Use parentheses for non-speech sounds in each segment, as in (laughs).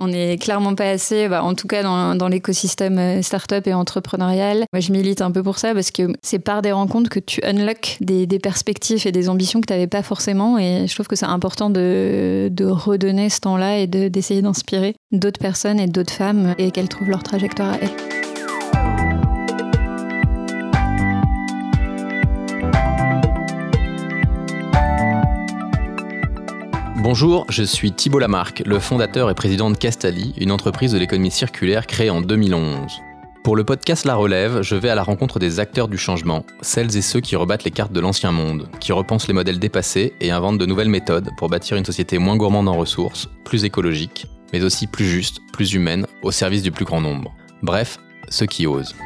On n'est clairement pas assez, bah, en tout cas dans, dans l'écosystème euh, startup et entrepreneurial. Moi, je milite un peu pour ça parce que c'est par des rencontres que tu unlock des, des perspectives et des ambitions que tu n'avais pas forcément. Et je trouve que c'est important de, de, redonner ce temps-là et d'essayer d'inspirer d'autres personnes et d'autres femmes et qu'elles trouvent leur trajectoire à elles. Bonjour, je suis Thibault Lamarck, le fondateur et président de Castali, une entreprise de l'économie circulaire créée en 2011. Pour le podcast La Relève, je vais à la rencontre des acteurs du changement, celles et ceux qui rebattent les cartes de l'ancien monde, qui repensent les modèles dépassés et inventent de nouvelles méthodes pour bâtir une société moins gourmande en ressources, plus écologique, mais aussi plus juste, plus humaine, au service du plus grand nombre. Bref, ceux qui osent.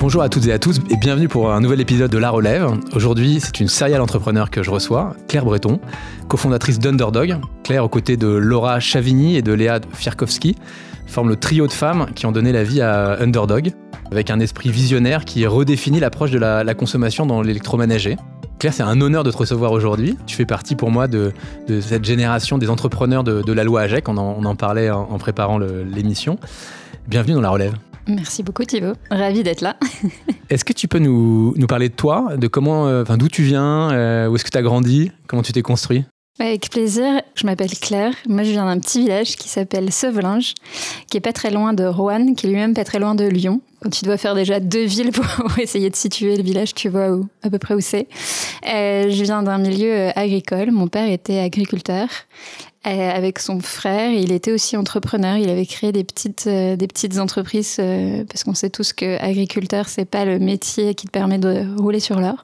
Bonjour à toutes et à tous et bienvenue pour un nouvel épisode de La Relève. Aujourd'hui, c'est une serial entrepreneur que je reçois, Claire Breton, cofondatrice d'Underdog. Claire, aux côtés de Laura Chavigny et de Léa Fierkowski, forme le trio de femmes qui ont donné la vie à Underdog, avec un esprit visionnaire qui redéfinit l'approche de la, consommation dans l'électroménager. Claire, c'est un honneur de te recevoir aujourd'hui. Tu fais partie pour moi de, cette génération des entrepreneurs de, la loi AGEC. On en, parlait en, en préparant l'émission. Bienvenue dans la relève. Merci beaucoup Thibaut, ravi d'être là. (laughs) Est-ce que tu peux nous, nous, parler de toi, de comment, euh, d'où tu viens, euh, où est-ce que tu as grandi, comment tu t'es construit? Avec plaisir. Je m'appelle Claire. Moi, je viens d'un petit village qui s'appelle Sevelinge, qui est pas très loin de Roanne, qui est lui-même pas très loin de Lyon. Tu dois faire déjà deux villes (laughs) pour essayer de situer le village, tu vois où, à peu près où c'est. Euh, je viens d'un milieu agricole. Mon père était agriculteur euh, avec son frère. Il était aussi entrepreneur. Il avait créé des petites, euh, des petites entreprises euh, parce qu'on sait tous que agriculteur, c'est pas le métier qui te permet de rouler sur l'or.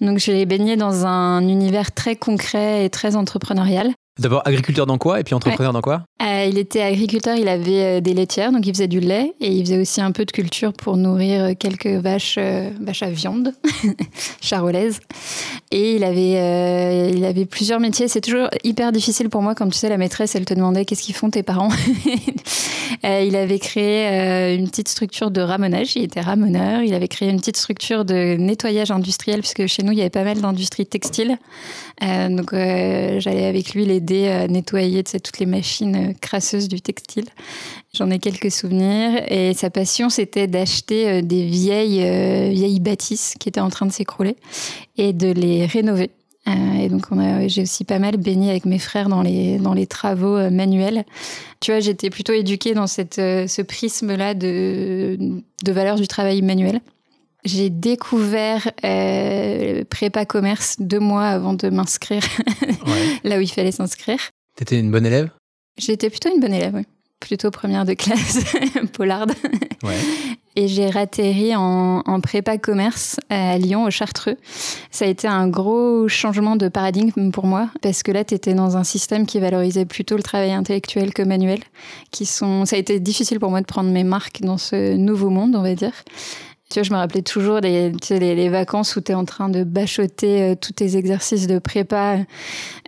Donc, je l'ai baigné dans un univers très concret et très entrepreneurial. D'abord agriculteur dans quoi et puis entrepreneur dans quoi? Euh, Il était agriculteur, il avait euh, des laitières, donc il faisait du lait et il faisait aussi un peu de culture pour nourrir euh, quelques vaches, vaches à viande, (laughs) charolaises. Et il avait, il avait plusieurs métiers. C'est toujours hyper difficile pour moi quand tu sais la maîtresse, elle te demandait qu'est-ce qu'ils font tes parents. (laughs) il avait créé une petite structure de ramonage, il était ramoneur. Il avait créé une petite structure de nettoyage industriel puisque chez nous il y avait pas mal d'industries textiles. donc j'allais avec lui les à nettoyer toutes les machines euh, crasseuses du textile. J'en ai quelques souvenirs. Et sa passion, c'était d'acheter euh, des vieilles, euh, vieilles bâtisses qui étaient en train de s'écrouler et de les rénover. et donc, j'ai aussi pas mal baigné avec mes frères dans les, dans les travaux manuels. Tu vois, j'étais plutôt éduquée dans cette, ce prisme-là de, de valeur du travail manuel. J'ai découvert euh, prépa commerce deux mois avant de m'inscrire (laughs) là où il fallait s'inscrire. T'étais une bonne élève? J'étais plutôt une bonne élève, oui. Plutôt première de classe, (laughs) polarde. Ouais. Et j'ai ratterri en, en, prépa commerce à Lyon, au Chartreux. Ça a été un gros changement de paradigme pour moi, parce que là, tu étais dans un système qui valorisait plutôt le travail intellectuel que manuel. Qui sont... Ça a été difficile pour moi de prendre mes marques dans ce nouveau monde, on va dire. Je me rappelais toujours les, vacances où tu es en train de bachoter euh, tous tes exercices de prépa euh,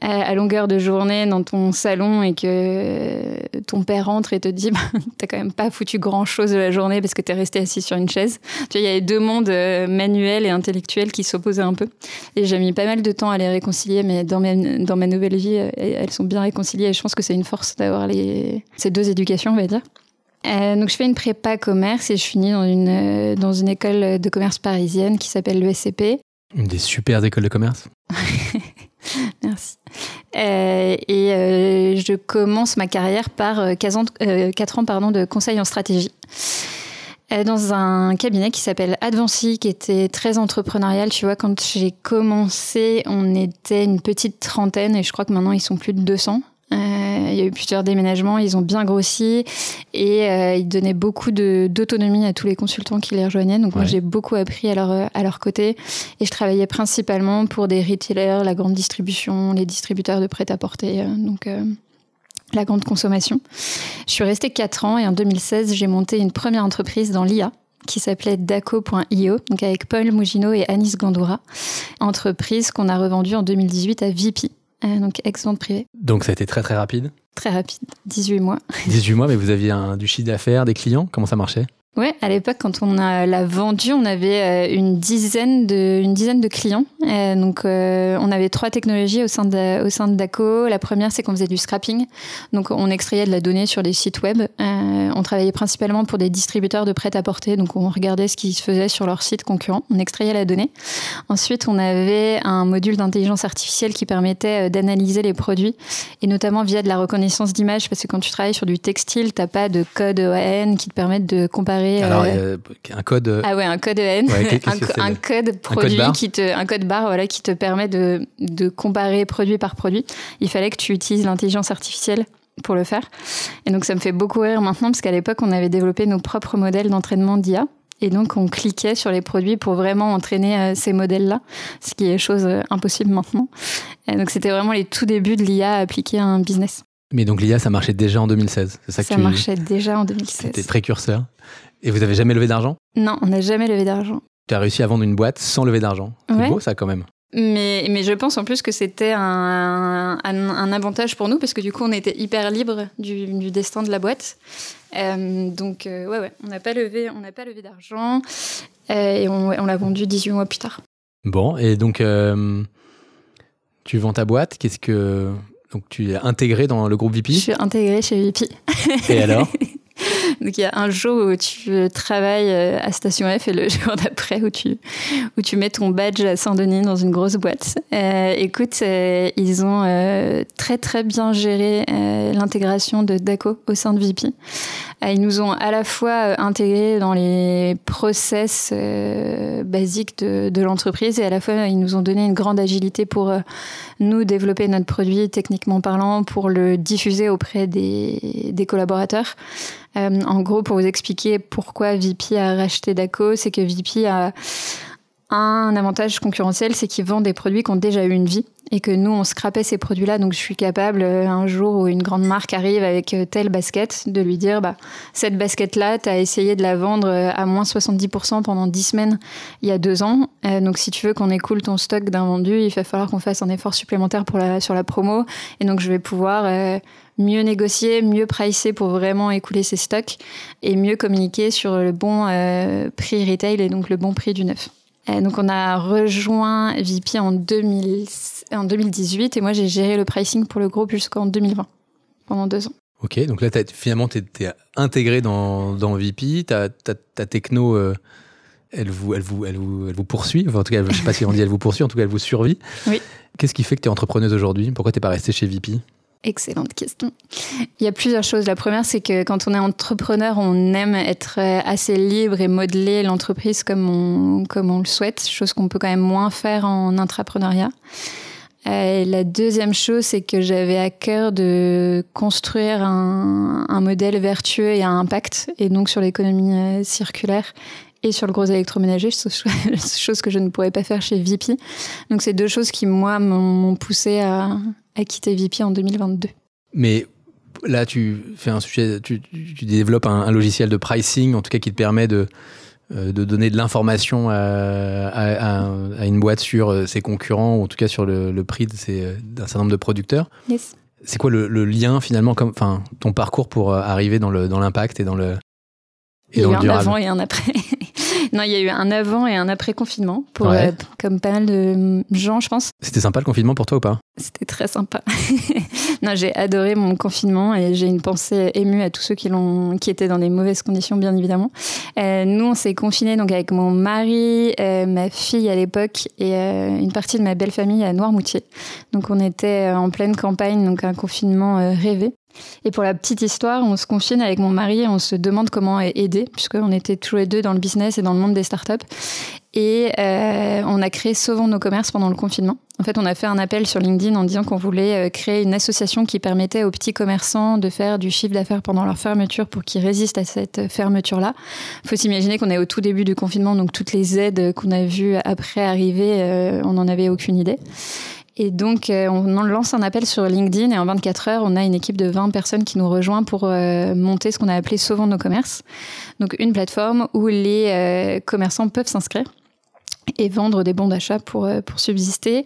à, longueur de journée dans ton salon et que euh, ton père rentre et te dit (laughs) bah, T'as quand même pas foutu grand chose de la journée parce que tu es resté assis sur une chaise. Il y avait deux mondes manuels et intellectuels qui s'opposaient un peu. Et j'ai mis pas mal de temps à les réconcilier, mais dans ma, nouvelle vie, elles sont bien réconciliées et je pense que c'est une force d'avoir ces deux éducations, on va dire. Euh, donc je fais une prépa commerce et je finis dans une, euh, dans une école de commerce parisienne qui s'appelle l'ESCP. Une des super écoles de commerce. (laughs) Merci. Euh, et je commence ma carrière par 4 ans, 4 ans pardon, de conseil en stratégie dans un cabinet qui s'appelle Advancy, qui était très entrepreneurial. Tu vois, quand j'ai commencé, on était une petite trentaine et je crois que maintenant ils sont plus de 200. Euh, il y a eu plusieurs déménagements, ils ont bien grossi et euh, ils donnaient beaucoup d'autonomie à tous les consultants qui les rejoignaient. Donc moi j'ai beaucoup appris à leur, à leur côté et je travaillais principalement pour des retailers, la grande distribution, les distributeurs de prêt-à-porter, euh, donc la grande consommation. Je suis restée 4 ans et en 2016 j'ai monté une première entreprise dans l'IA qui s'appelait Daco.io, donc avec Paul Mugino et Anis Gandoura, entreprise qu'on a revendue en 2018 à VP, euh, donc ex-vente privée. Donc ça a été très très rapide Très rapide, 18 mois. 18 mois, mais vous aviez un, du chiffre d'affaires, des clients? Comment ça marchait? Ouais, à l'époque, quand on a l'a vendu, on avait euh, une dizaine de, clients. Euh, donc, euh, on avait trois technologies au sein de, Daco. La première, c'est qu'on faisait du scrapping. Donc, on extrayait de la donnée sur les sites web. on travaillait principalement pour des distributeurs de prêt-à-porter. Donc, on regardait ce qui se faisait sur leurs sites concurrents. On extrayait la donnée. Ensuite, on avait un module d'intelligence artificielle qui permettait d'analyser les produits et notamment via de la reconnaissance d'image parce que quand tu travailles sur du textile, t'as pas de code OAN qui te permettent de comparer alors, euh, un code. Euh, ah ouais, un code EN, un, code produit qui te, un code barre, voilà, qui te permet de, de comparer produit par produit. Il fallait que tu utilises l'intelligence artificielle pour le faire. Et donc ça me fait beaucoup rire maintenant parce qu'à l'époque on avait développé nos propres modèles d'entraînement d'IA. Et donc on cliquait sur les produits pour vraiment entraîner euh, ces modèles-là, ce qui est chose impossible maintenant. Et donc c'était vraiment les tout débuts de l'IA appliquée à un business. Mais donc l'IA, ça marchait déjà en 2016, c'est ça que ça marchait déjà en 2016. C'était précurseur. Et vous avez jamais levé d'argent Non, on n'a jamais levé d'argent. Tu as réussi à vendre une boîte sans lever d'argent. C'est beau ça quand même. Mais, mais je pense en plus que c'était un, un, avantage pour nous parce que du coup on était hyper libre du, du destin de la boîte. Euh, donc euh, ouais, ouais, on n'a pas levé, on n'a pas levé d'argent euh, et on, on l'a vendu 18 mois plus tard. Bon, et donc tu vends ta boîte, qu'est-ce que donc tu es intégré dans le groupe VP Je suis intégré chez VP. Et alors (laughs) Donc il y a un jour où tu travailles euh, à Station F et le (laughs) jour d'après où tu, où tu mets ton badge à Saint-Denis dans une grosse boîte. Euh, écoute, euh, ils ont très très bien géré l'intégration de DACO au sein de VP. ils nous ont à la fois intégrés dans les process basiques de, de l'entreprise et à la fois ils nous ont donné une grande agilité pour nous développer notre produit techniquement parlant, pour le diffuser auprès des, des collaborateurs. Euh, en gros, pour vous expliquer pourquoi VP a racheté Daco, c'est que VP a un avantage concurrentiel, c'est qu'ils vendent des produits qui ont déjà eu une vie et que nous, on scrapait ces produits-là. Donc, je suis capable, euh, un jour où une grande marque arrive avec euh, telle basket, de lui dire, bah, cette basket-là, tu as essayé de la vendre à moins 70% pendant 10 semaines il y a deux ans. donc, si tu veux qu'on écoule ton stock d'un vendu, il va falloir qu'on fasse un effort supplémentaire sur la promo. Et donc, je vais pouvoir mieux négocier, mieux pricer pour vraiment écouler ses stocks et mieux communiquer sur le bon euh, prix retail et donc le bon prix du neuf. donc on a rejoint VP en, 2000, en 2018 et moi j'ai géré le pricing pour le groupe jusqu'en 2020, pendant deux ans. Ok, donc là finalement tu es, intégré dans, dans VP, ta, ta, techno... Euh, elle vous, elle, vous, elle, vous, elle vous poursuit, enfin, en tout cas, je ne sais pas si on dit elle vous poursuit, en tout cas, elle vous survit. Oui. Qu'est-ce qui fait que tu es entrepreneuse aujourd'hui? Pourquoi tu n'es pas restée chez VP Excellente question. Il y a plusieurs choses. La première, c'est que quand on est entrepreneur, on aime être assez libre et modeler l'entreprise comme on, comme on le souhaite, chose qu'on peut quand même moins faire en intrapreneuriat. Euh, la deuxième chose, c'est que j'avais à cœur de construire un, un, modèle vertueux et à impact, et donc sur l'économie euh, circulaire et sur le gros électroménager, (laughs) chose que je ne pourrais pas faire chez VP. Donc c'est deux choses qui, moi, m'ont poussé à, à quitter VP en 2022. Mais là, tu fais un sujet, tu, développes un, logiciel de pricing, en tout cas qui te permet de, euh, de donner de l'information à, une boîte sur euh, ses concurrents, ou en tout cas sur le, prix euh, d'un certain nombre de producteurs. Yes. C'est quoi le, lien finalement, comme, enfin, ton parcours pour arriver dans l'impact dans et dans le, et Il y a un avant et un après. Non, il y a eu un avant et un après confinement, pour, euh, comme pas mal de gens, je pense. C'était sympa le confinement pour toi ou pas? C'était très sympa. (laughs) non, j'ai adoré mon confinement et j'ai une pensée émue à tous ceux qui, l'ont, qui étaient dans des mauvaises conditions, bien évidemment. Euh, nous, on s'est confinés donc avec mon mari, euh, ma fille à l'époque et une partie de ma belle famille à Noirmoutier. Donc, on était en pleine campagne, donc un confinement rêvé. Et pour la petite histoire, on se confine avec mon mari et on se demande comment aider, puisqu'on était tous les deux dans le business et dans le monde des startups. Et euh, on a créé Sauvons nos commerces pendant le confinement. En fait, on a fait un appel sur LinkedIn en disant qu'on voulait euh, créer une association qui permettait aux petits commerçants de faire du chiffre d'affaires pendant leur fermeture pour qu'ils résistent à cette fermeture-là. Il faut s'imaginer qu'on est au tout début du confinement, donc toutes les aides qu'on a vues après arriver, euh, on n'en avait aucune idée. Et donc, euh, on lance un appel sur LinkedIn et en 24 heures, on a une équipe de 20 personnes qui nous rejoint pour euh, monter ce qu'on a appelé Sauvons nos commerces. Donc, une plateforme où les euh, commerçants peuvent s'inscrire et vendre des bons d'achat pour, euh, pour subsister.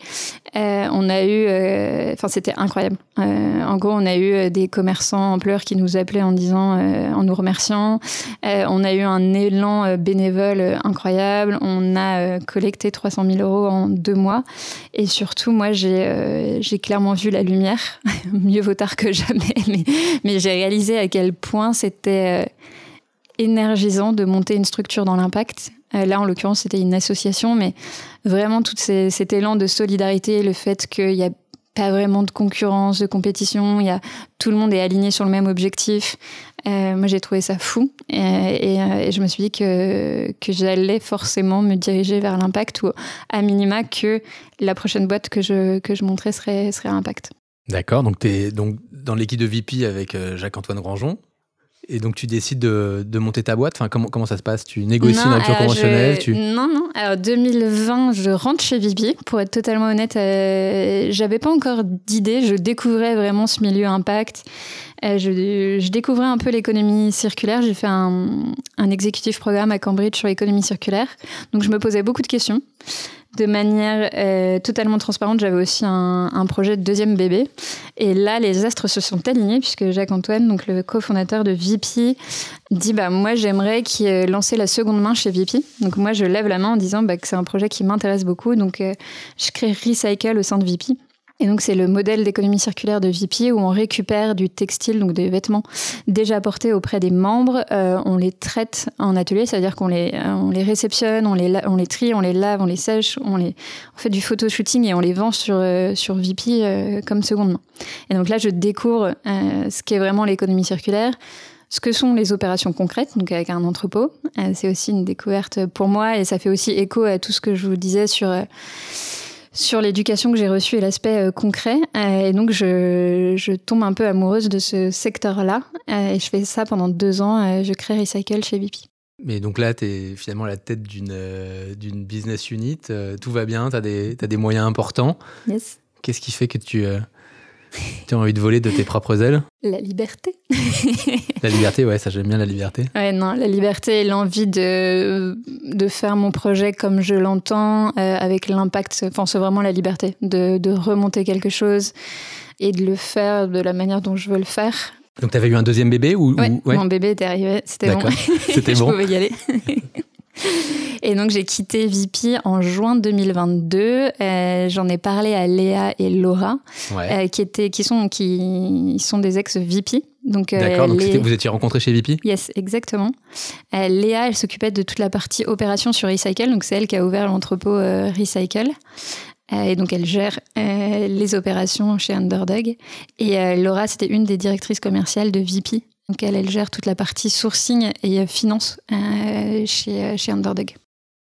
Euh, on a eu, euh, enfin c'était incroyable. Euh, en gros, on a eu des commerçants en pleurs qui nous appelaient en disant, en nous remerciant. on a eu un élan bénévole incroyable. On a collecté 300 000 euros en deux mois. Et surtout, moi, j'ai j'ai clairement vu la lumière. (laughs) Mieux vaut tard que jamais. (laughs) Mais, mais j'ai réalisé à quel point c'était énergisant de monter une structure dans l'impact euh, là, en l'occurrence, c'était une association, mais vraiment tout cet élan de solidarité, le fait qu'il n'y a pas vraiment de concurrence, de compétition, il y a, tout le monde est aligné sur le même objectif. Euh, moi, j'ai trouvé ça fou et, euh, je me suis dit que, que j'allais forcément me diriger vers l'impact ou à minima que la prochaine boîte que je, que je montrais serait, serait impact. D'accord, donc tu es donc dans l'équipe de VP avec Jacques-Antoine Grangeon. Et donc tu décides de, de, monter ta boîte enfin, comment, comment ça se passe? Tu négocies une rupture conventionnelle tu... Non, non. Alors 2020, je rentre chez Vipi. Pour être totalement honnête, euh, j'avais pas encore d'idée. Je découvrais vraiment ce milieu impact. Euh, je, je, découvrais un peu l'économie circulaire. J'ai fait un, un exécutif programme à Cambridge sur l'économie circulaire. Donc je me posais beaucoup de questions de manière euh, totalement transparente, j'avais aussi un, un, projet de deuxième bébé. Et là, les astres se sont alignés puisque Jacques-Antoine, donc le cofondateur de VP, dit bah moi j'aimerais qu'il ait lancé la seconde main chez VP. Donc moi je lève la main en disant bah, que c'est un projet qui m'intéresse beaucoup. Donc euh, je crée Recycle au sein de VP. Et donc, c'est le modèle d'économie circulaire de VP où on récupère du textile, donc des vêtements déjà portés auprès des membres. Euh, on les traite en atelier, c'est-à-dire qu'on les, euh, on les réceptionne, on les, on les trie, on les lave, on les sèche, on, les, on fait du photoshooting et on les vend sur, euh, sur VP comme seconde main. Et donc là, je découvre ce qu'est vraiment l'économie circulaire ce que sont les opérations concrètes, donc avec un entrepôt. c'est aussi une découverte pour moi et ça fait aussi écho à tout ce que je vous disais sur sur l'éducation que j'ai reçue et l'aspect euh, concret. Euh, et donc, je, je, tombe un peu amoureuse de ce secteur-là. Euh, et je fais ça pendant deux ans. je crée Recycle chez VP. Mais donc là, tu es finalement la tête d'une d'une business unit. tout va bien, tu as, as, des moyens importants. Yes. Qu'est-ce qui fait que tu (laughs) tu as envie de voler de tes propres ailes La liberté. la liberté, ouais, ça j'aime bien la liberté. (laughs) Ouais, non, la liberté et l'envie de, de faire mon projet comme je l'entends, euh, avec l'impact, enfin c'est vraiment la liberté, de, de, remonter quelque chose et de le faire de la manière dont je veux le faire. Donc tu avais eu un deuxième bébé ou, ouais, mon bébé était arrivé, c'était bon. C'était (laughs) bon. je pouvais y aller. (laughs) Et donc j'ai quitté VP en juin 2022. Euh, J'en ai parlé à Léa et Laura, euh, qui étaient, qui sont, qui sont des ex VP. Donc, euh, D'accord, donc vous étiez rencontrés chez VP Yes, exactement. Léa, elle s'occupait de toute la partie opération sur Recycle, donc c'est elle qui a ouvert l'entrepôt Recycle. et donc elle gère les opérations chez Underdog. Et Laura, c'était une des directrices commerciales de VP. Donc elle, gère toute la partie sourcing et finance chez, chez Underdog.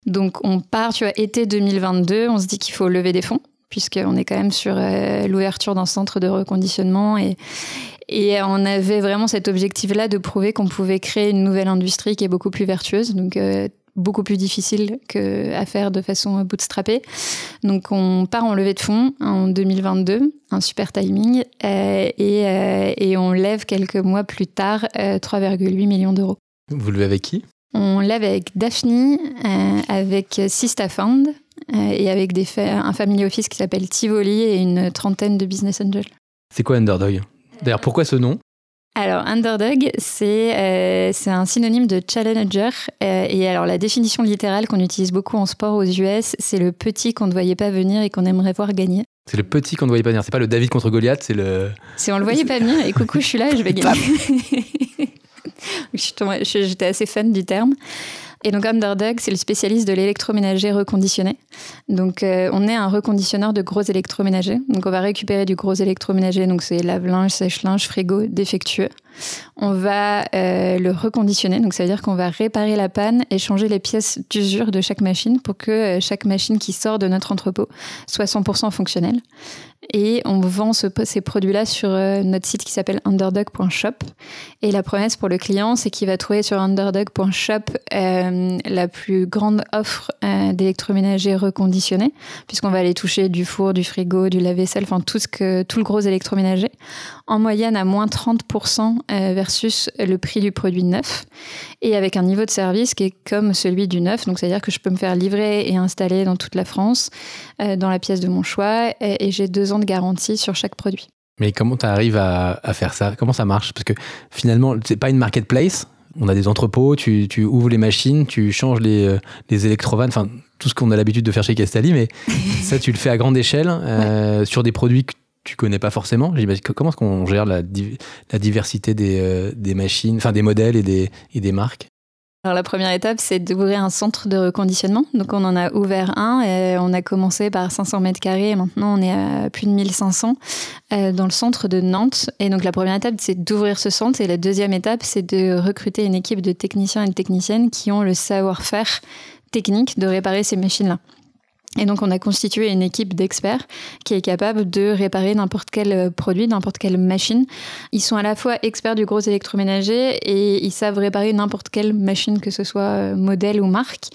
Donc on part, tu vois, été 2022, on se dit qu'il faut lever des fonds, puisqu'on est quand même sur euh, l'ouverture d'un centre de reconditionnement et, et on avait vraiment cet objectif-là de prouver qu'on pouvait créer une nouvelle industrie qui est beaucoup plus vertueuse, euh, beaucoup plus difficile que à faire de façon bootstrappée. Donc on part en levée de fonds en 2022, un super timing, euh, et, et, on lève quelques mois plus tard 3,8 millions d'euros. Vous levez avec qui? On lève avec Daphne, euh, avec Sista Fund euh, et avec des un family office qui s'appelle Tivoli et une trentaine de business angels. C'est quoi Underdog? D'ailleurs, pourquoi ce nom? Alors, underdog, c'est euh, un synonyme de challenger. et alors, la définition littérale qu'on utilise beaucoup en sport aux US, c'est le petit qu'on ne voyait pas venir et qu'on aimerait voir gagner. C'est le petit qu'on ne voyait pas venir. C'est pas le David contre Goliath, c'est le. C'est on le voyait pas venir et coucou, je suis là et je vais (laughs) gagner. (laughs) J'étais assez fan du terme. Et donc Underdog, c'est le spécialiste de l'électroménager reconditionné. Donc euh, on est un reconditionneur de gros électroménagers. Donc on va récupérer du gros électroménager, donc c'est lave-linge, sèche-linge, frigo défectueux. On va euh, le reconditionner, donc ça veut dire qu'on va réparer la panne et changer les pièces d'usure de chaque machine pour que euh, chaque machine qui sort de notre entrepôt soit 100% fonctionnelle. Et on vend ce, ces produits-là sur euh, notre site qui s'appelle underdog.shop. Et la promesse pour le client, c'est qu'il va trouver sur underdog.shop la plus grande offre euh, d'électroménager reconditionné, puisqu'on va aller toucher du four, du frigo, du lave-vaisselle, enfin tout, ce que, tout le gros électroménager, en moyenne à moins 30% versus le prix du produit neuf. Et avec un niveau de service qui est comme celui du neuf. Donc, c'est-à-dire que je peux me faire livrer et installer dans toute la France, dans la pièce de mon choix. Et, j'ai deux ans de garantie sur chaque produit. Mais comment tu arrives à, à, faire ça? Comment ça marche? Parce que finalement, c'est pas une marketplace, on a des entrepôts, tu, ouvres les machines, tu changes les, euh, les électrovannes, enfin tout ce qu'on a l'habitude de faire chez Castali, mais (laughs) ça tu le fais à grande échelle euh, sur des produits que tu connais pas forcément. Comment est-ce qu'on gère la, diversité des, euh, des, machines, enfin des modèles et des, et des marques? Alors la première étape, c'est d'ouvrir un centre de reconditionnement. Donc on en a ouvert un et on a commencé par 500 mètres carrés et maintenant on est à plus de 1500 euh, dans le centre de Nantes. Et donc la première étape, c'est d'ouvrir ce centre et la deuxième étape, c'est de recruter une équipe de techniciens et de techniciennes qui ont le savoir-faire technique de réparer ces machines-là. Et donc, on a constitué une équipe d'experts qui est capable de réparer n'importe quel euh, produit, n'importe quelle machine. Ils sont à la fois experts du gros électroménager et ils savent réparer n'importe quelle machine, que ce soit euh, modèle ou marque.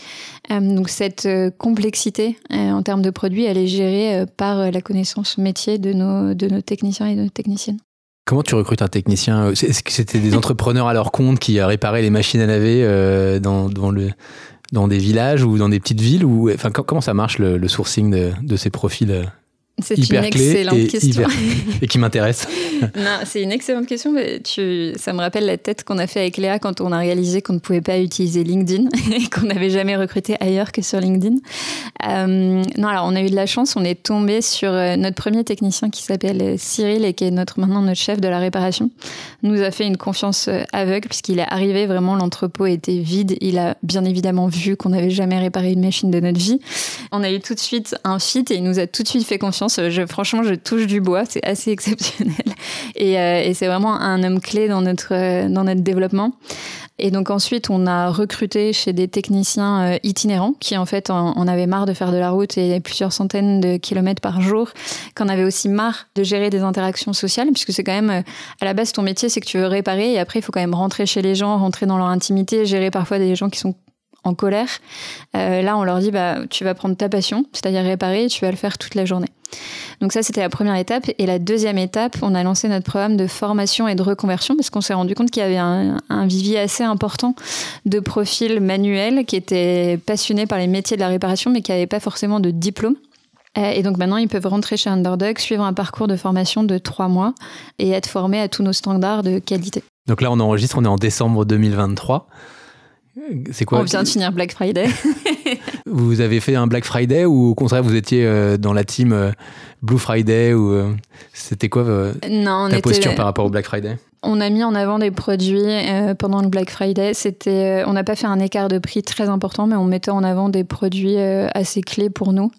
Euh, donc, cette complexité en termes de produits, elle est gérée par la connaissance métier de nos, techniciens et de nos techniciennes. Comment tu recrutes un technicien? Est-ce que c'était des entrepreneurs à leur compte qui réparaient les machines à laver dans, dans le dans des villages ou dans des petites villes ou enfin comment ça marche le, sourcing de, de, ces profils euh, c'est une excellente question. (laughs) et qui m'intéresse. (laughs) non, c'est une excellente question. Mais tu, ça me rappelle la tête qu'on a fait avec Léa quand on a réalisé qu'on ne pouvait pas utiliser LinkedIn (laughs) et qu'on n'avait jamais recruté ailleurs que sur LinkedIn. Euh, non, alors on a eu de la chance. On est tombé sur euh, notre premier technicien qui s'appelle Cyril et qui est notre, maintenant notre chef de la réparation. Nous a fait une confiance euh, aveugle puisqu'il est arrivé vraiment, l'entrepôt était vide. Il a bien évidemment vu qu'on n'avait jamais réparé une machine de notre vie. On a eu tout de suite un fit et il nous a tout de suite fait confiance je, franchement, je touche du bois, c'est assez (laughs) exceptionnel. Euh, et, c'est vraiment un homme clé dans notre, euh, dans notre développement. Et donc ensuite, on a recruté chez des techniciens euh, itinérants qui en fait en, avaient marre de faire de la route et plusieurs centaines de kilomètres par jour, qu'on avait aussi marre de gérer des interactions sociales, puisque c'est quand même à la base ton métier, c'est que tu veux réparer et après il faut quand même rentrer chez les gens, rentrer dans leur intimité, gérer parfois des gens qui sont en colère. là, on leur dit bah tu vas prendre ta passion, c'est-à-dire réparer, et tu vas le faire toute la journée. Donc ça, c'était la première étape. Et la deuxième étape, on a lancé notre programme de formation et de reconversion parce qu'on s'est rendu compte qu'il y avait un, vivier assez important de profils manuels qui étaient passionnés par les métiers de la réparation mais qui n'avaient pas forcément de diplôme. Euh, et donc maintenant, ils peuvent rentrer chez Underdog, suivre un parcours de formation de trois mois et être formés à tous nos standards de qualité. Donc là, on enregistre, on est en décembre 2023. C'est quoi On vient de finir Black Friday. (laughs) vous avez fait un Black Friday ou au contraire vous étiez euh, dans la team euh, Blue Friday ou euh, c'était quoi non, ta posture par rapport au Black Friday? On a mis en avant des produits euh, pendant le Black Friday. C'était, euh, on n'a pas fait un écart de prix très important, mais on mettait en avant des produits euh, assez clés pour nous.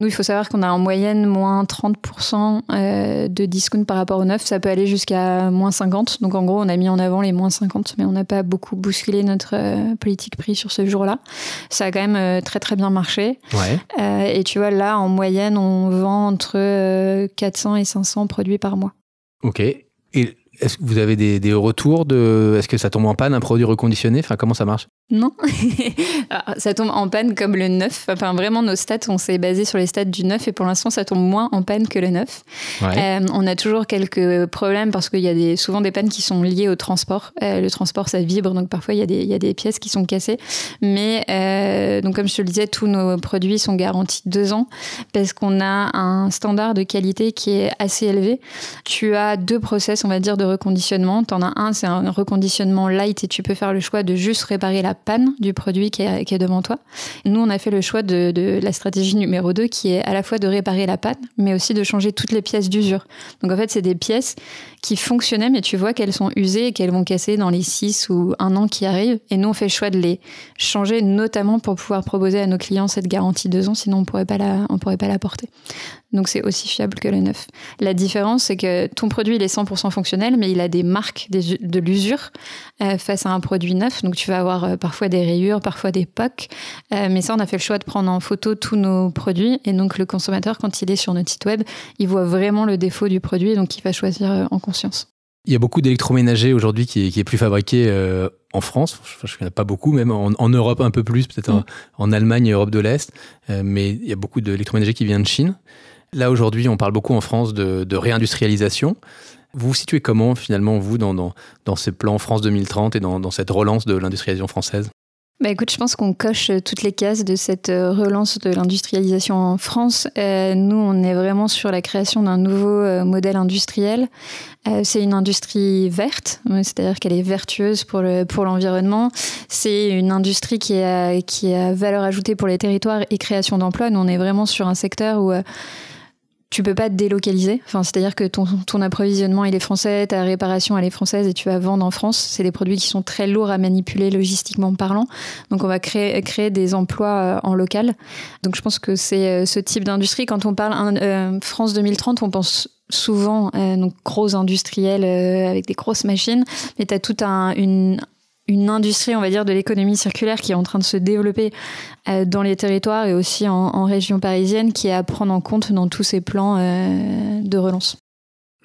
Nous, il faut savoir qu'on a en moyenne moins 30% de discount par rapport au neuf. Ça peut aller jusqu'à moins 50. Donc en gros, on a mis en avant les moins 50, mais on n'a pas beaucoup bousculé notre politique prix sur ce jour-là. Ça a quand même très très bien marché. Ouais. et tu vois, là, en moyenne, on vend entre 400 et 500 produits par mois. Ok. Et est-ce que vous avez des, retours de. Est-ce que ça tombe en panne un produit reconditionné? Enfin, comment ça marche? Non. (laughs) Ah, ça tombe en panne comme le neuf. Enfin, vraiment, nos stats, on s'est basé sur les stats du neuf et pour l'instant, ça tombe moins en panne que le neuf. Euh, on a toujours quelques problèmes parce qu'il y a des, souvent des pannes qui sont liées au transport. Euh, le transport, ça vibre, donc parfois, il y, a des, il y a des pièces qui sont cassées. Mais, euh, donc, comme je te le disais, tous nos produits sont garantis deux ans parce qu'on a un standard de qualité qui est assez élevé. Tu as deux process, on va dire, de reconditionnement. Tu en as un, c'est un reconditionnement light et tu peux faire le choix de juste réparer la panne du produit qui est, devant toi. Nous, on a fait le choix de, la stratégie numéro 2 qui est à la fois de réparer la panne, mais aussi de changer toutes les pièces d'usure. Donc en fait, c'est des pièces qui fonctionnaient, mais tu vois qu'elles sont usées et qu'elles vont casser dans les 6 ou un an qui arrivent. Et nous, on fait le choix de les changer, notamment pour pouvoir proposer à nos clients cette garantie 2 ans, sinon on pourrait pourrait pas la porter. Donc c'est aussi fiable que le neuf. La différence, c'est que ton produit, il est 100% fonctionnel, mais il a des marques de l'usure euh, face à un produit neuf. Donc tu vas avoir euh, parfois des rayures, parfois des pocs. Euh, mais ça, on a fait le choix de prendre en photo tous nos produits. Et donc le consommateur, quand il est sur notre site web, il voit vraiment le défaut du produit, donc il va choisir en conscience. Il y a beaucoup d'électroménagers aujourd'hui qui, est plus fabriqué en France, je ne connais pas beaucoup, même en, Europe un peu plus, peut-être en, mm. en, Allemagne et Europe de l'Est, mais il y a beaucoup d'électroménagers qui viennent de Chine. Là, aujourd'hui, on parle beaucoup en France de, réindustrialisation. Vous vous situez comment finalement, vous, dans, dans, ces plans France 2030 et dans, cette relance de l'industrialisation française? Bah écoute, je pense qu'on coche toutes les cases de cette euh, relance de l'industrialisation en France. Euh, nous, on est vraiment sur la création d'un nouveau euh, modèle industriel. Euh, c'est une industrie verte, c'est-à-dire qu'elle est vertueuse pour le pour l'environnement. C'est une industrie qui a qui a valeur ajoutée pour les territoires et création d'emplois. Nous, on est vraiment sur un secteur où tu peux pas te délocaliser. Enfin, c'est-à-dire que ton, ton approvisionnement il est français, ta réparation elle est française et tu vas vendre en France. C'est des produits qui sont très lourds à manipuler logistiquement parlant. Donc on va créer, créer des emplois euh, en local. Donc je pense que c'est euh, ce type d'industrie. Quand on parle euh, France 2030, on pense souvent donc gros industriels avec des grosses machines, mais tu as tout un, une, une industrie, on va dire, de l'économie circulaire qui est en train de se développer euh, dans les territoires et aussi en, région parisienne, qui est à prendre en compte dans tous ces plans euh, de relance.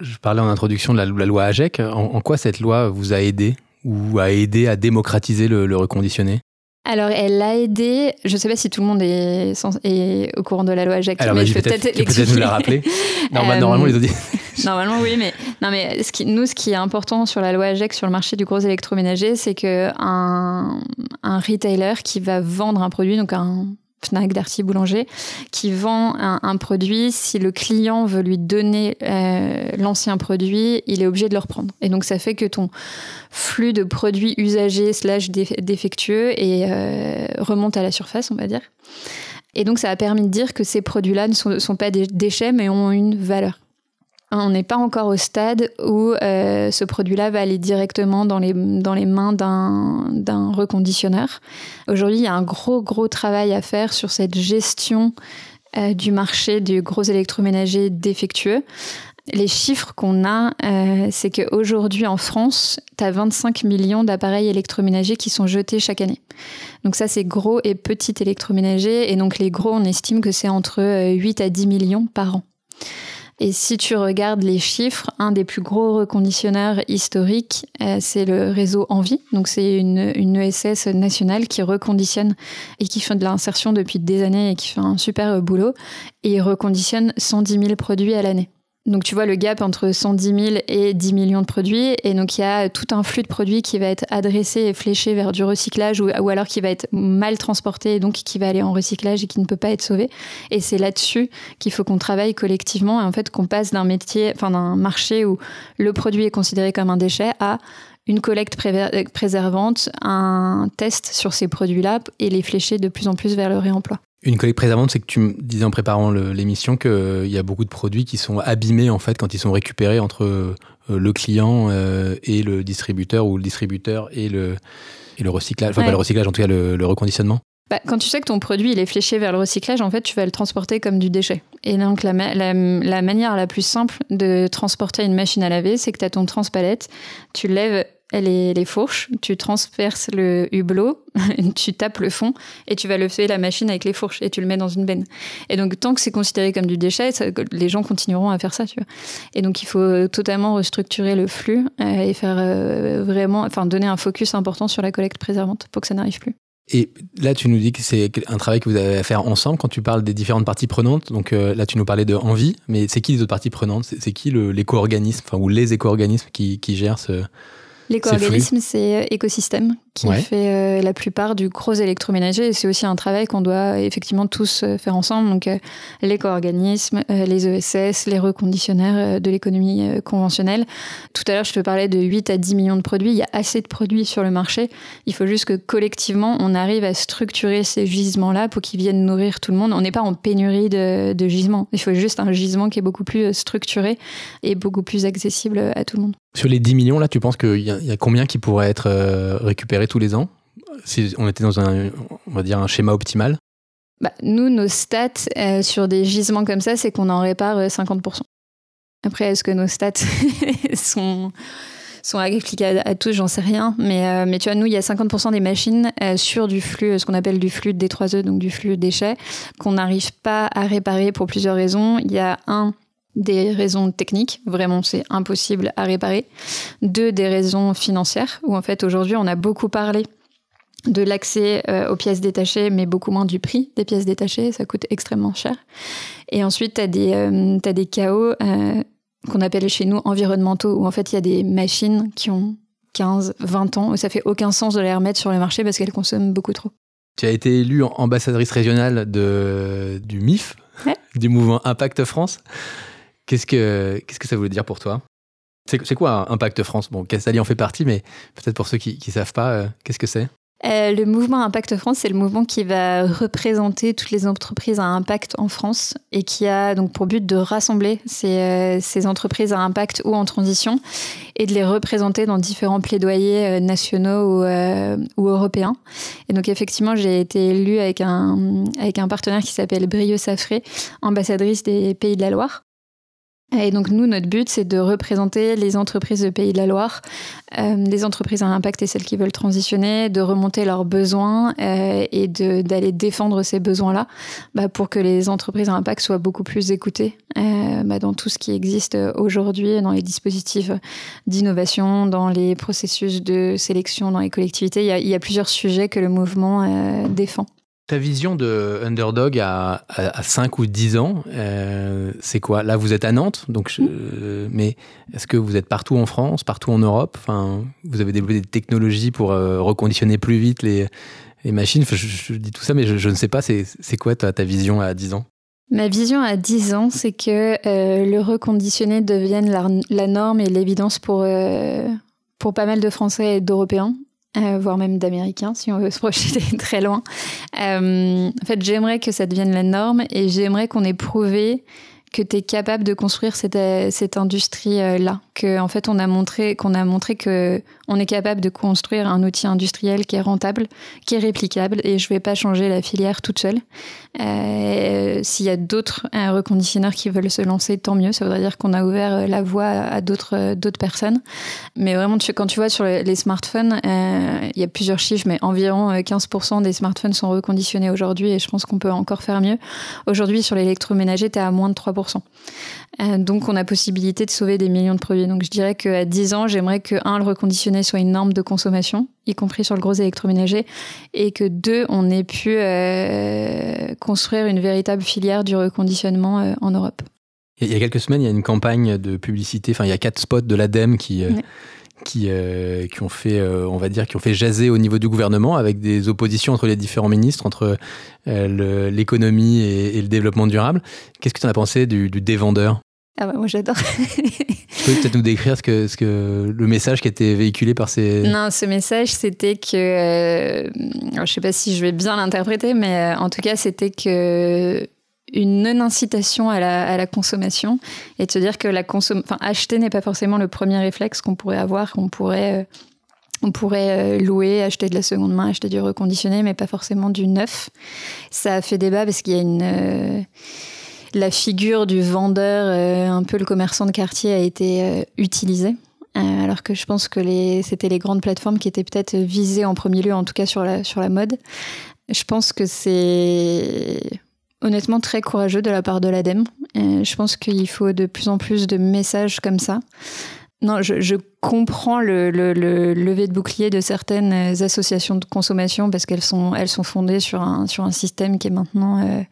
Je parlais en introduction de la, loi AGEC. En, quoi cette loi vous a aidé ou a aidé à démocratiser le, le reconditionné? Alors, elle a aidé. Je ne sais pas si tout le monde est, est, au courant de la loi AGEC. Alors, mais je peux peut-être peut nous la rappeler. (laughs) normalement, les auditeurs. Normalement, oui, mais, non, mais nous, ce qui est important sur la loi AGEC, sur le marché du gros électroménager, c'est qu'un un retailer qui va vendre un produit, donc un Fnac, Darty, Boulanger, qui vend un, produit, si le client veut lui donner euh, l'ancien produit, il est obligé de le reprendre. Et donc ça fait que ton flux de produits usagés slash défectueux et, euh, remonte à la surface, on va dire. Et donc ça a permis de dire que ces produits-là ne sont pas des déchets, mais ont une valeur. On n'est pas encore au stade où euh, ce produit-là va aller directement dans les, dans les mains d'un reconditionneur. Aujourd'hui, il y a un gros, gros travail à faire sur cette gestion euh, du marché du gros électroménager défectueux. Les chiffres qu'on a, euh, c'est qu'aujourd'hui en France, tu as 25 millions d'appareils électroménagers qui sont jetés chaque année. Donc ça, c'est gros et petit électroménager. Et donc les gros, on estime que c'est entre 8 à 10 millions par an. Et si tu regardes les chiffres, un des plus gros reconditionneurs historiques, euh, c'est le réseau Envie. Donc c'est une, une ESS nationale qui reconditionne et qui fait de l'insertion depuis des années et qui fait un super boulot. Et il reconditionne 110 000 produits à l'année. Donc tu vois le gap entre 110 000 et 10 millions de produits. Et donc il y a tout un flux de produits qui va être adressé et fléché vers du recyclage ou, alors qui va être mal transporté et donc qui va aller en recyclage et qui ne peut pas être sauvé. Et c'est là-dessus qu'il faut qu'on travaille collectivement et en fait qu'on passe d'un métier, enfin d'un marché où le produit est considéré comme un déchet à une collecte préservante, un test sur ces produits-là et les flécher de plus en plus vers le réemploi. Une collecte préservante, c'est que tu me disais en préparant l'émission qu'il euh, y a beaucoup de produits qui sont abîmés en fait quand ils sont récupérés entre euh, le client euh, et le distributeur ou le distributeur et le, et le recyclage, enfin pas le recyclage, en tout cas le, reconditionnement. Bah, quand tu sais que ton produit il est fléché vers le recyclage, en fait, tu vas le transporter comme du déchet. Et donc, la, la, la manière la plus simple de transporter une machine à laver, c'est que tu as ton transpalette, tu lèves est les fourches, tu transperces le hublot, (laughs) tu tapes le fond et tu vas le faire la machine avec les fourches et tu le mets dans une benne. Et donc tant que c'est considéré comme du déchet, les gens continueront à faire ça, tu vois. Et donc il faut totalement restructurer le flux euh, et faire euh, vraiment, enfin donner un focus important sur la collecte préservante pour que ça n'arrive plus. Et là, tu nous dis que c'est un travail que vous avez à faire ensemble quand tu parles des différentes parties prenantes. Donc euh, là, tu nous parlais de Envie, mais c'est qui les autres parties prenantes? C'est qui l'éco-organisme, enfin, ou les éco-organismes qui gèrent ce, L'éco-organisme, c'est euh, écosystème qui fait euh, la plupart du gros électroménager. Et c'est aussi un travail qu'on doit effectivement tous euh, faire ensemble. Donc, l'éco-organisme, les ESS, les reconditionnaires de l'économie conventionnelle. Tout à l'heure, je te parlais de 8 à 10 millions de produits. Il y a assez de produits sur le marché. Il faut juste que collectivement, on arrive à structurer ces gisements-là pour qu'ils viennent nourrir tout le monde. On n'est pas en pénurie de, de gisements. Il faut juste un gisement qui est beaucoup plus structuré et beaucoup plus accessible à tout le monde. Sur les 10 millions, là, tu penses qu'il y, a combien qui pourraient être euh, récupérés tous les ans? Si on était dans un, on va dire, un schéma optimal? Bah, Nous, nos stats euh, sur des gisements comme ça, c'est qu'on en répare 50%. Euh, Après, est-ce que nos stats (laughs) sont sont appliqués à, tous, j'en sais rien. Mais, mais tu vois, nous, il y a 50% des machines sur du flux, ce qu'on appelle du flux D3E, donc du flux déchets, qu'on n'arrive pas à réparer pour plusieurs raisons. Il y a un, des raisons techniques, vraiment c'est impossible à réparer. Deux, des raisons financières, où en fait aujourd'hui on a beaucoup parlé de l'accès euh, aux pièces détachées, mais beaucoup moins du prix des pièces détachées, ça coûte extrêmement cher. Et ensuite, tu as des, euh, des chaos. Euh, qu'on appelle chez nous environnementaux, où en fait il y a des machines qui ont 15, 20 ans, où ça fait aucun sens de les remettre sur le marché parce qu'elles consomment beaucoup trop. Tu as été élue ambassadrice régionale de, du MIF, du mouvement Impact France. Qu'est-ce que, qu'est-ce que ça voulait dire pour toi? C'est, quoi Impact France? Bon, Cassali en fait partie, mais peut-être pour ceux qui ne savent pas, euh, qu'est-ce que c'est? Euh, le mouvement Impact France, c'est le mouvement qui va représenter toutes les entreprises à impact en France et qui a donc pour but de rassembler ces, euh, entreprises à impact ou en transition et de les représenter dans différents plaidoyers nationaux ou, ou, européens. Et donc effectivement, j'ai été élue avec un, avec un partenaire qui s'appelle Brieux Safré, ambassadrice des Pays de la Loire. Et donc nous, notre but, c'est de représenter les entreprises de Pays de la Loire, euh, les entreprises à impact et celles qui veulent transitionner, de remonter leurs besoins euh, et d'aller défendre ces besoins-là bah, pour que les entreprises à impact soient beaucoup plus écoutées euh, bah, dans tout ce qui existe aujourd'hui, dans les dispositifs d'innovation, dans les processus de sélection dans les collectivités. Il y a, il y a plusieurs sujets que le mouvement euh, défend. Ta vision de underdog à, à, 5 ou 10 ans, euh, c'est quoi? Là, vous êtes à Nantes, donc euh, mais est-ce que vous êtes partout en France, partout en Europe? Enfin, Vous avez développé des technologies pour euh, reconditionner plus vite les, les machines. Je, dis tout ça, mais je, ne sais pas, c'est quoi ta, ta, vision à 10 ans? Ma vision à 10 ans, c'est que le reconditionné devienne la, la norme et l'évidence pour, pour pas mal de Français et d'Européens. Euh, voire même d'américains, si on veut (laughs) se projeter très loin. Euh, en fait, j'aimerais que ça devienne la norme et j'aimerais qu'on ait prouvé que tu es capable de construire cette, euh, industrie-là. Que, en fait, on a montré, qu'on a montré que on est capable de construire un outil industriel qui est rentable, qui est réplicable, et je vais pas changer la filière toute seule. Euh, S'il y a d'autres euh, reconditionneurs qui veulent se lancer, tant mieux. Ça voudrait dire qu'on a ouvert la voie à d'autres personnes. Mais vraiment, quand tu vois sur les smartphones, euh, il y a plusieurs chiffres, mais environ 15% des smartphones sont reconditionnés aujourd'hui, et je pense qu'on peut encore faire mieux. Aujourd'hui, sur l'électroménager, tu es à moins de 3%. Euh, donc, on a possibilité de sauver des millions de produits. Donc, je dirais qu'à 10 ans, j'aimerais que, un, le reconditionné soit une norme de consommation, y compris sur le gros électroménager, et que, deux, on ait pu euh, construire une véritable filière du reconditionnement euh, en Europe. Il y a quelques semaines, il y a une campagne de publicité, enfin, il y a quatre spots de l'ADEME qui. Qui, qui, ont fait, on va dire, qui ont fait jaser au niveau du gouvernement avec des oppositions entre les différents ministres, entre l'économie et, et, le développement durable. Qu'est-ce que tu en as pensé du, du dévendeur ah bah moi j'adore. tu peux peut-être nous décrire ce que, ce que, le message qui a été véhiculé par ces... Non, ce message c'était que... Euh, je ne sais pas si je vais bien l'interpréter, mais euh, en tout cas c'était que une non-incitation à la, à la, consommation et de se dire que la consom enfin, acheter n'est pas forcément le premier réflexe qu'on pourrait avoir, qu'on pourrait... Euh, on pourrait louer, acheter de la seconde main, acheter du reconditionné, mais pas forcément du neuf. Ça a fait débat parce qu'il y a une la figure du vendeur, euh, un peu le commerçant de quartier, a été euh, utilisée. Euh, alors que je pense que c'était les grandes plateformes qui étaient peut-être visées en premier lieu, en tout cas sur la, sur la mode. Je pense que c'est honnêtement très courageux de la part de l'ADEME. je pense qu'il faut de plus en plus de messages comme ça. Non, je, comprends le, lever de bouclier de certaines associations de consommation parce qu'elles sont, elles sont fondées sur un, sur un système qui est maintenant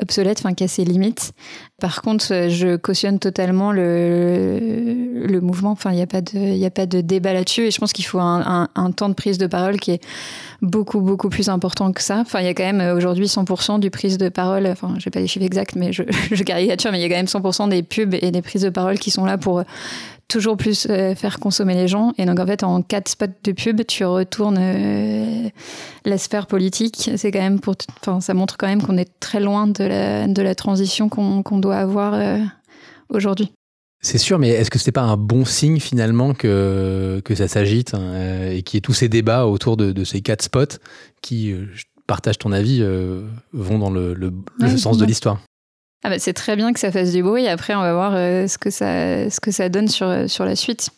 obsolète, enfin qui a ses limites. Par contre, je cautionne totalement le, le mouvement. Enfin, il n'y a pas de, il a pas de débat là-dessus. Et je pense qu'il faut un, un, temps de prise de parole qui est beaucoup beaucoup plus important que ça. Enfin, il y a quand même aujourd'hui 100% du prise de parole. Enfin, j'ai pas les chiffres exacts, mais je, (laughs) je caricature, mais il y a quand même 100% des pubs et des prises de parole qui sont là pour toujours plus euh, faire consommer les gens. Et donc, en fait, en quatre spots de pub, tu retournes euh, la sphère politique. C'est quand même pour, enfin, ça montre quand même qu'on est très loin de la, de la transition qu'on doit avoir euh, aujourd'hui. C'est sûr, mais est-ce que ce n'est pas un bon signe finalement que, que ça s'agite hein, et qu'il y ait tous ces débats autour de, de ces quatre spots qui, je partage ton avis, vont dans le, le, sens de l'histoire? Ah bah, c'est très bien que ça fasse du bruit. Après, on va voir euh, ce, que ça, ce que ça donne sur, euh, sur la suite.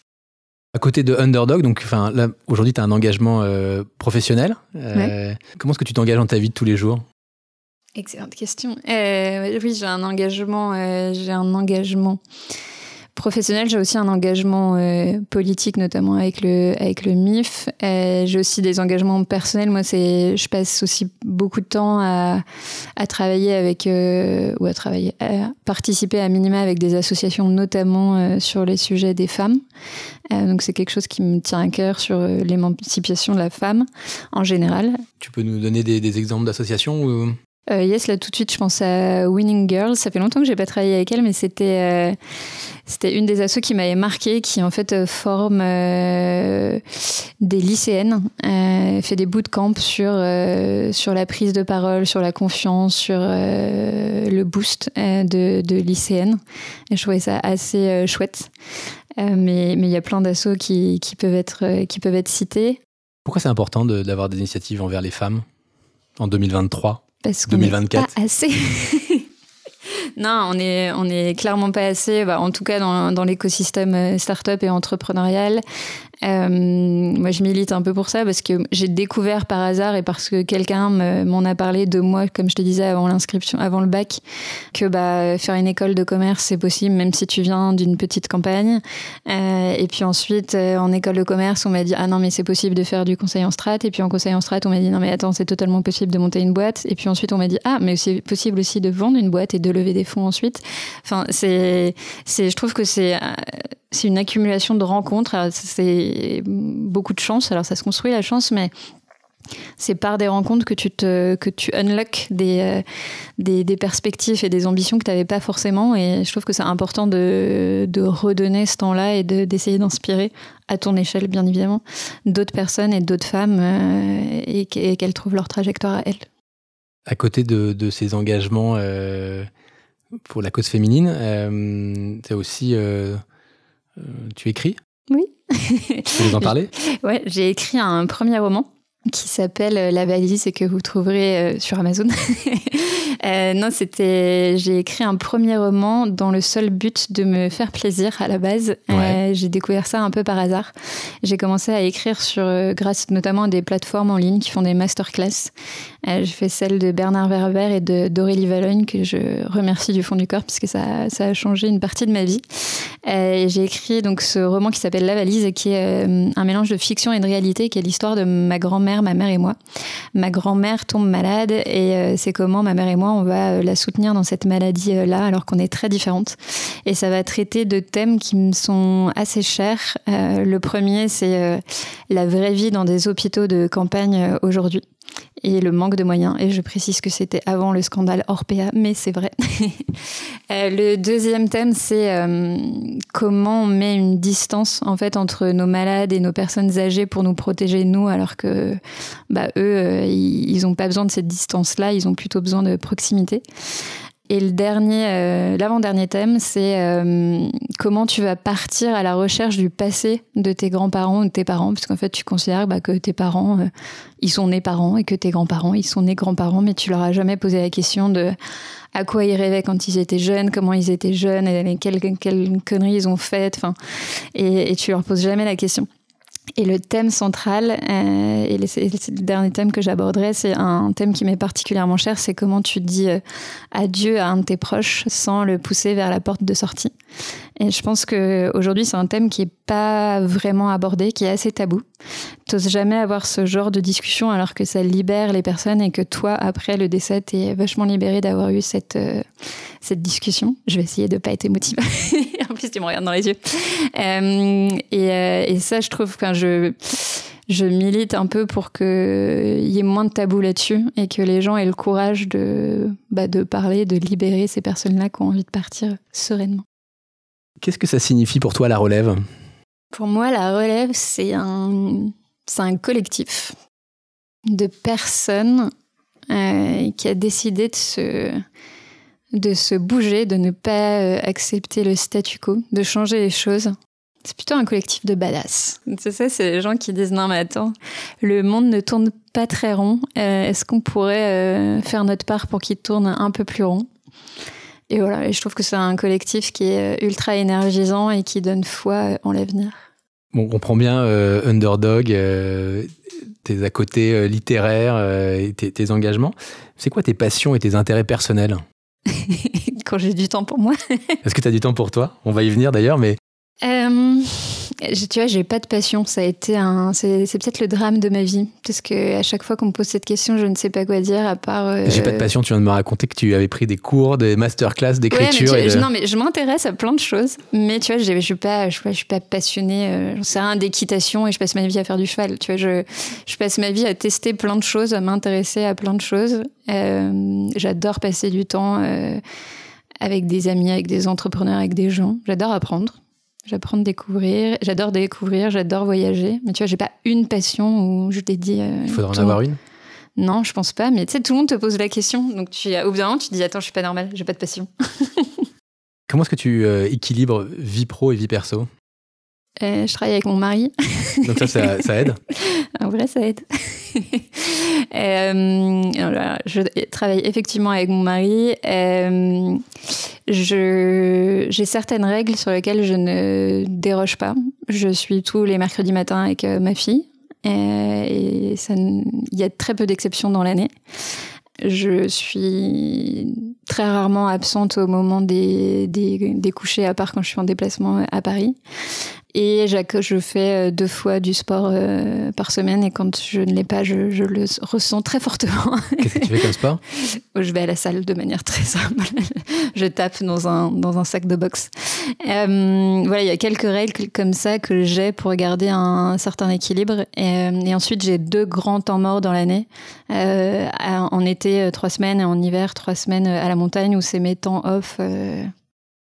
À côté de Underdog, donc enfin là aujourd'hui tu as un engagement euh, professionnel. Comment est-ce que tu t'engages dans ta vie de tous les jours? Excellente question. oui, j'ai un engagement, j'ai un engagement professionnel, j'ai aussi un engagement euh, politique, notamment avec le, avec le MIF. Euh, j'ai aussi des engagements personnels. Moi, c'est, je passe aussi beaucoup de temps à, à travailler avec, euh, ou à travailler, à participer à minima avec des associations, notamment sur les sujets des femmes. donc, c'est quelque chose qui me tient à cœur sur l'émancipation de la femme en général. Tu peux nous donner des, exemples d'associations. Euh, yes, là tout de suite, je pense à Winning Girls. Ça fait longtemps que j'ai pas travaillé avec elle, mais c'était euh, une des assos qui m'avait marqué, qui en fait euh, forme des lycéennes, fait des bootcamps sur sur la prise de parole, sur la confiance, sur le boost de, de lycéennes. Je trouvais ça assez chouette. mais mais il y a plein d'assos qui, qui peuvent être qui peuvent être cités. Pourquoi c'est important d'avoir des initiatives envers les femmes en 2023 parce qu'on n'est pas assez. (laughs) non, on est, on est clairement pas assez, bah, en tout cas dans, dans l'écosystème euh, startup et entrepreneurial. Euh, moi, je milite un peu pour ça parce que j'ai découvert par hasard et parce que quelqu'un m'en a parlé de moi, comme je te disais avant l'inscription, avant le bac, que bah, faire une école de commerce, c'est possible même si tu viens d'une petite campagne. Euh, et puis ensuite, euh, en école de commerce, on m'a dit ah non mais c'est possible de faire du conseil en strat. Et puis en conseil en strat, on m'a dit non mais attends, c'est totalement possible de monter une boîte. Et puis ensuite, on m'a dit ah mais c'est possible aussi de vendre une boîte et de lever des fonds ensuite. Enfin, c'est, c'est, je trouve que c'est euh, c'est une accumulation de rencontres. C'est beaucoup de chance. Alors, ça se construit la chance, mais c'est par des rencontres que tu te que tu unlock des, euh, des, perspectives et des ambitions que tu n'avais pas forcément et je trouve que c'est important de, de redonner ce temps-là et d'essayer d'inspirer à ton échelle bien évidemment d'autres personnes et d'autres femmes euh, et, qu'elles trouvent leur trajectoire à elles. À côté de, de ces engagements euh, pour la cause féminine, tu as aussi tu écris? Oui. tu peux nous en (laughs) parler? Ouais, j'ai écrit un premier roman qui s'appelle euh, La valise et que vous trouverez euh, sur Amazon. (laughs) non, c'était. J'ai écrit un premier roman dans le seul but de me faire plaisir à la base. j'ai découvert ça un peu par hasard. J'ai commencé à écrire sur, grâce notamment à des plateformes en ligne qui font des masterclass. Euh, je fais celle de Bernard Werber et de d'Aurélie Valogne, que je remercie du fond du corps, puisque ça, ça a changé une partie de ma vie. Euh, j'ai écrit donc ce roman qui s'appelle La valise, qui est euh, un mélange de fiction et de réalité, qui est l'histoire de ma grand-mère, ma mère et moi. Ma grand-mère tombe malade et c'est comment ma mère et moi, on va la soutenir dans cette maladie-là, alors qu'on est très différentes. Et ça va traiter de thèmes qui me sont assez chers. le premier, c'est la vraie vie dans des hôpitaux de campagne aujourd'hui et le manque de moyens. Et je précise que c'était avant le scandale Orpea, mais c'est vrai. (laughs) Euh, le deuxième thème, c'est euh, comment on met une distance en fait entre nos malades et nos personnes âgées pour nous protéger nous, alors que bah, eux, euh, ils n'ont pas besoin de cette distance-là, ils ont plutôt besoin de proximité. Et le dernier, euh, l'avant-dernier thème, c'est euh, comment tu vas partir à la recherche du passé de tes grands-parents ou de tes parents, parce qu'en fait, tu considères bah, que tes parents, euh, ils sont nés parents et que tes grands-parents, ils sont nés grands-parents, mais tu leur as jamais posé la question de à quoi ils rêvaient quand ils étaient jeunes, comment ils étaient jeunes, et quelles, quelles conneries ils ont faites, enfin, et, et tu leur poses jamais la question. Et le thème central, euh, et le dernier thème que j'aborderai, c'est un thème qui m'est particulièrement cher, c'est comment tu dis euh, adieu à un de tes proches sans le pousser vers la porte de sortie. Et je pense qu'aujourd'hui, c'est un thème qui est pas vraiment abordé, qui est assez tabou. T'oses jamais avoir ce genre de discussion alors que ça libère les personnes et que toi, après le décès, t'es vachement libéré d'avoir eu cette, euh, cette discussion. Je vais essayer de pas être émotive. (laughs) en plus, tu me regardes dans les yeux. Euh, et, euh, et, ça, je trouve que je je milite un peu pour qu'il y ait moins de tabou là-dessus et que les gens aient le courage de, bah, de parler, de libérer ces personnes-là qui ont envie de partir sereinement. Qu'est-ce que ça signifie pour toi la relève? Pour moi, la relève, c'est un, un collectif de personnes euh, qui a décidé de se, de se bouger, de ne pas euh, accepter le statu quo, de changer les choses. C'est plutôt un collectif de badass. C'est ça, c'est les gens qui disent non mais attends, le monde ne tourne pas très rond. Euh, est-ce qu'on pourrait faire notre part pour qu'il tourne un peu plus rond? Et voilà, et je trouve que c'est un collectif qui est euh, ultra énergisant et qui donne foi euh, en l'avenir. Bon, on comprend bien euh, Underdog, tes à côté littéraires et tes, engagements. C'est quoi tes passions et tes intérêts personnels? (laughs) Quand j'ai du temps pour moi. Est-ce que tu as du temps pour toi? On va y venir d'ailleurs, mais Euh, tu vois, j'ai pas de passion. Ça a été un. C'est c'est peut-être le drame de ma vie. Parce que à chaque fois qu'on me pose cette question, je ne sais pas quoi dire à part. euh, j'ai pas de passion. Tu viens de me raconter que tu avais pris des cours, des masterclass Ouais, d'écriture. tu- et de- Non, mais je m'intéresse à plein de choses. Mais tu vois, je suis pas, je, suis pas passionnée. Euh, J'en sais rien d'équitation et je passe ma vie à faire du cheval. Tu vois, je, je passe ma vie à tester plein de choses, à m'intéresser à plein de choses. Euh, J'adore passer du temps euh, avec des amis, avec des entrepreneurs, avec des gens. J'adore apprendre. J'apprends à découvrir. J'adore découvrir. J'adore voyager. Mais tu vois, j'ai pas une passion où je t'ai dit. euh, Il faudra en avoir une? Non, je pense pas. Mais tu sais, tout le monde te pose la question. Donc, tu, au bout d'un moment, tu te dis Attends, je suis pas normale. J'ai pas de passion. (laughs) Comment est-ce que tu euh, équilibres vie pro et vie perso? Euh, je travaille avec mon mari. Donc ça, ça, ça aide. (laughs) En vrai, ça aide. (laughs) Euh, je travaille effectivement avec mon mari. Euh, J'ai certaines règles sur lesquelles je ne déroge pas. Je suis tous les mercredis matins avec euh, ma fille. Et il y a très peu d'exceptions dans l'année. Je suis très rarement absente au moment des, des, des couchers, à part quand je suis en déplacement à Paris. Et je fais euh, deux fois du sport euh, par semaine et quand je ne l'ai pas, je, je le ressens très fortement. (laughs) Qu'est-ce que tu fais comme sport? Je vais à la salle de manière très simple. (laughs) je tape dans un, dans un sac de boxe. Euh, voilà, il y a quelques règles comme ça que j'ai pour garder un certain équilibre. Et, et ensuite, j'ai deux grands temps morts dans l'année. Euh, en été, trois semaines et en hiver, trois semaines à la montagne où c'est mes temps off.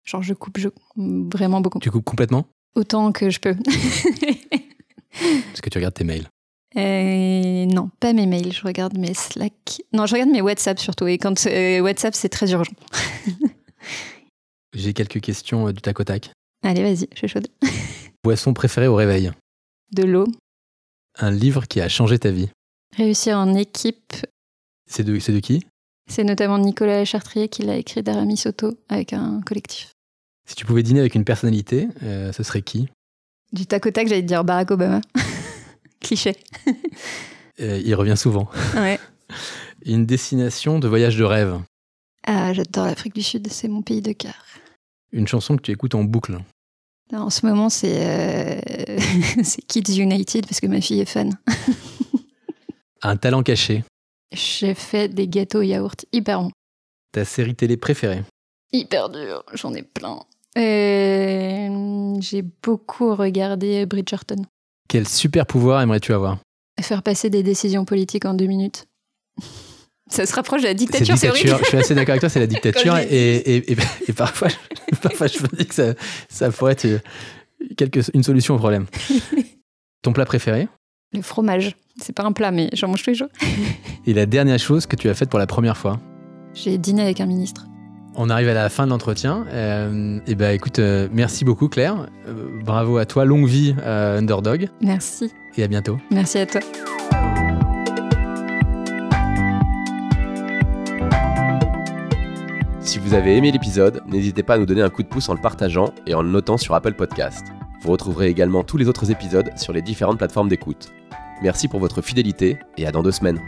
genre, je coupe je, vraiment beaucoup. Tu coupes complètement? Autant que je peux. (laughs) Est-ce que tu regardes tes mails? Euh, non, pas mes mails, je regarde mes Slack. Non, je regarde mes WhatsApp surtout. Et quand euh, WhatsApp, c'est très urgent. J'ai quelques questions euh, du tac au tac. Allez, vas-y, je suis chaude. (laughs) Boisson préférée au réveil? De l'eau. Un livre qui a changé ta vie? Réussir en équipe. C'est de, qui? C'est notamment Nicolas Chartrier qui l'a écrit d'Aramis Soto avec un collectif. Si tu pouvais dîner avec une personnalité, euh, ce serait qui Du tac au tac, j'allais te dire Barack Obama. (laughs) Cliché. Euh, Il revient souvent. Ouais. (laughs) Une destination de voyage de rêve. Ah, j'adore l'Afrique du Sud, c'est mon pays de cœur. Une chanson que tu écoutes en boucle. En ce moment, c'est euh, (laughs) c'est Kids United parce que ma fille est fan. Un talent caché. J'ai fait des gâteaux yaourt hyper bons. Ta série télé préférée. Hyper dur, j'en ai plein. Euh, J'ai beaucoup regardé Bridgerton. Quel super pouvoir aimerais-tu avoir Faire passer des décisions politiques en deux minutes. (laughs) Ça se rapproche de la dictature, c'est. Je suis assez d'accord avec toi, c'est la (laughs) dictature. Et, et, et, et parfois, je, (laughs) parfois, je me dis que ça, ça pourrait être quelque, une solution au problème. Ton plat préféré Le fromage, c'est pas un plat, mais j'en mange tous les jours. Et la dernière chose que tu as faite pour la première fois J'ai dîné avec un ministre. On arrive à la fin de l'entretien. Euh, et ben écoute, euh, merci beaucoup Claire. Euh, bravo à toi, longue vie à Underdog. Merci. Et à bientôt. Merci à toi. Si vous avez aimé l'épisode, n'hésitez pas à nous donner un coup de pouce en le partageant et en le notant sur Apple Podcast. Vous retrouverez également tous les autres épisodes sur les différentes plateformes d'écoute. Merci pour votre fidélité et à dans deux semaines.